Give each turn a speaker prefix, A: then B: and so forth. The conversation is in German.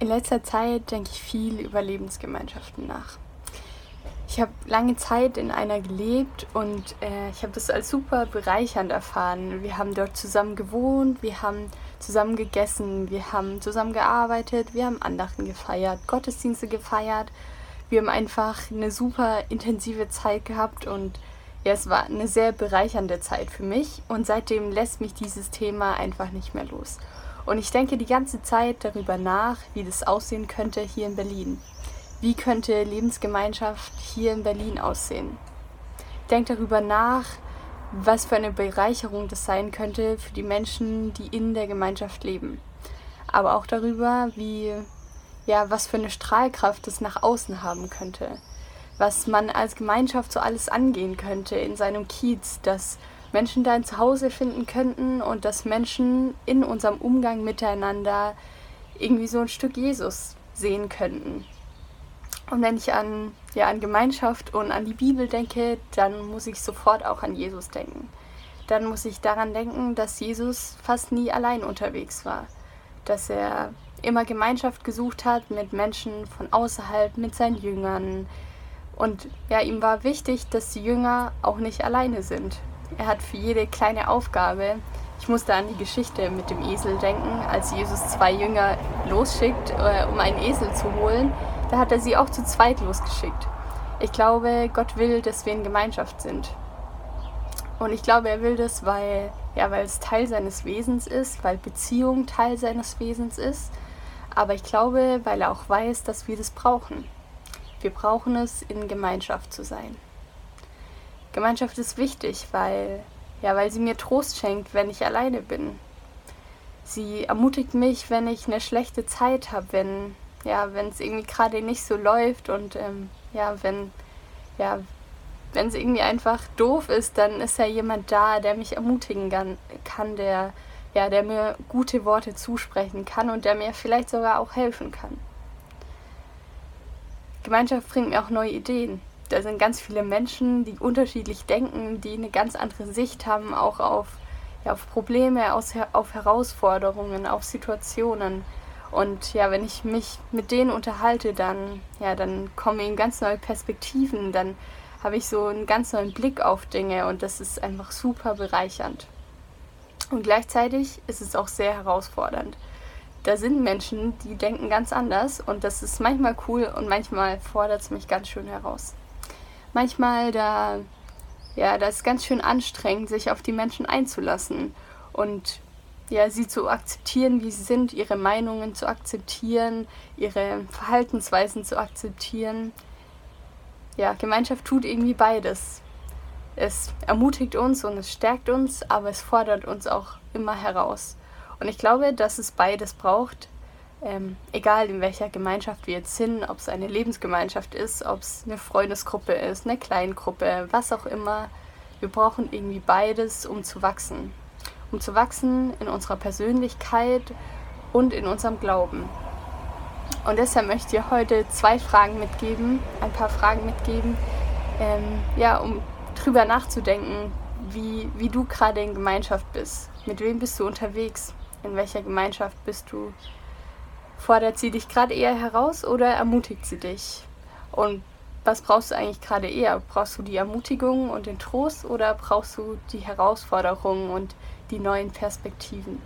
A: In letzter Zeit denke ich viel über Lebensgemeinschaften nach. Ich habe lange Zeit in einer gelebt und äh, ich habe das als super bereichernd erfahren. Wir haben dort zusammen gewohnt, wir haben zusammen gegessen, wir haben zusammen gearbeitet, wir haben Andachten gefeiert, Gottesdienste gefeiert. Wir haben einfach eine super intensive Zeit gehabt und ja, es war eine sehr bereichernde Zeit für mich und seitdem lässt mich dieses Thema einfach nicht mehr los. Und ich denke die ganze Zeit darüber nach, wie das aussehen könnte hier in Berlin. Wie könnte Lebensgemeinschaft hier in Berlin aussehen? Ich denke darüber nach, was für eine Bereicherung das sein könnte für die Menschen, die in der Gemeinschaft leben. Aber auch darüber, wie, ja, was für eine Strahlkraft es nach außen haben könnte. Was man als Gemeinschaft so alles angehen könnte in seinem Kiez, dass Menschen da ein Zuhause finden könnten und dass Menschen in unserem Umgang miteinander irgendwie so ein Stück Jesus sehen könnten. Und wenn ich an, ja, an Gemeinschaft und an die Bibel denke, dann muss ich sofort auch an Jesus denken. Dann muss ich daran denken, dass Jesus fast nie allein unterwegs war. Dass er immer Gemeinschaft gesucht hat mit Menschen von außerhalb, mit seinen Jüngern. Und ja, ihm war wichtig, dass die Jünger auch nicht alleine sind, er hat für jede kleine Aufgabe, ich musste an die Geschichte mit dem Esel denken, als Jesus zwei Jünger losschickt, äh, um einen Esel zu holen, da hat er sie auch zu zweit losgeschickt. Ich glaube, Gott will, dass wir in Gemeinschaft sind. Und ich glaube, er will das, weil, ja, weil es Teil seines Wesens ist, weil Beziehung Teil seines Wesens ist. Aber ich glaube, weil er auch weiß, dass wir das brauchen. Wir brauchen es, in Gemeinschaft zu sein. Gemeinschaft ist wichtig, weil, ja, weil sie mir Trost schenkt, wenn ich alleine bin. Sie ermutigt mich, wenn ich eine schlechte Zeit habe, wenn ja, es irgendwie gerade nicht so läuft und ähm, ja, wenn ja, es irgendwie einfach doof ist, dann ist ja jemand da, der mich ermutigen kann, der ja, der mir gute Worte zusprechen kann und der mir vielleicht sogar auch helfen kann. Gemeinschaft bringt mir auch neue Ideen da sind ganz viele Menschen, die unterschiedlich denken, die eine ganz andere Sicht haben, auch auf, ja, auf Probleme, aus, auf Herausforderungen, auf Situationen. Und ja, wenn ich mich mit denen unterhalte, dann, ja, dann kommen eben ganz neue Perspektiven, dann habe ich so einen ganz neuen Blick auf Dinge und das ist einfach super bereichernd. Und gleichzeitig ist es auch sehr herausfordernd. Da sind Menschen, die denken ganz anders und das ist manchmal cool und manchmal fordert es mich ganz schön heraus manchmal da, ja, das ist ganz schön anstrengend, sich auf die Menschen einzulassen und ja, sie zu akzeptieren, wie sie sind, ihre Meinungen zu akzeptieren, ihre Verhaltensweisen zu akzeptieren. Ja, Gemeinschaft tut irgendwie beides. Es ermutigt uns und es stärkt uns, aber es fordert uns auch immer heraus. Und ich glaube, dass es beides braucht, ähm, egal in welcher Gemeinschaft wir jetzt sind, ob es eine Lebensgemeinschaft ist, ob es eine Freundesgruppe ist, eine Kleingruppe, was auch immer, wir brauchen irgendwie beides, um zu wachsen. Um zu wachsen in unserer Persönlichkeit und in unserem Glauben. Und deshalb möchte ich heute zwei Fragen mitgeben, ein paar Fragen mitgeben, ähm, ja, um drüber nachzudenken, wie, wie du gerade in Gemeinschaft bist. Mit wem bist du unterwegs? In welcher Gemeinschaft bist du? Fordert sie dich gerade eher heraus oder ermutigt sie dich? Und was brauchst du eigentlich gerade eher? Brauchst du die Ermutigung und den Trost oder brauchst du die Herausforderungen und die neuen Perspektiven?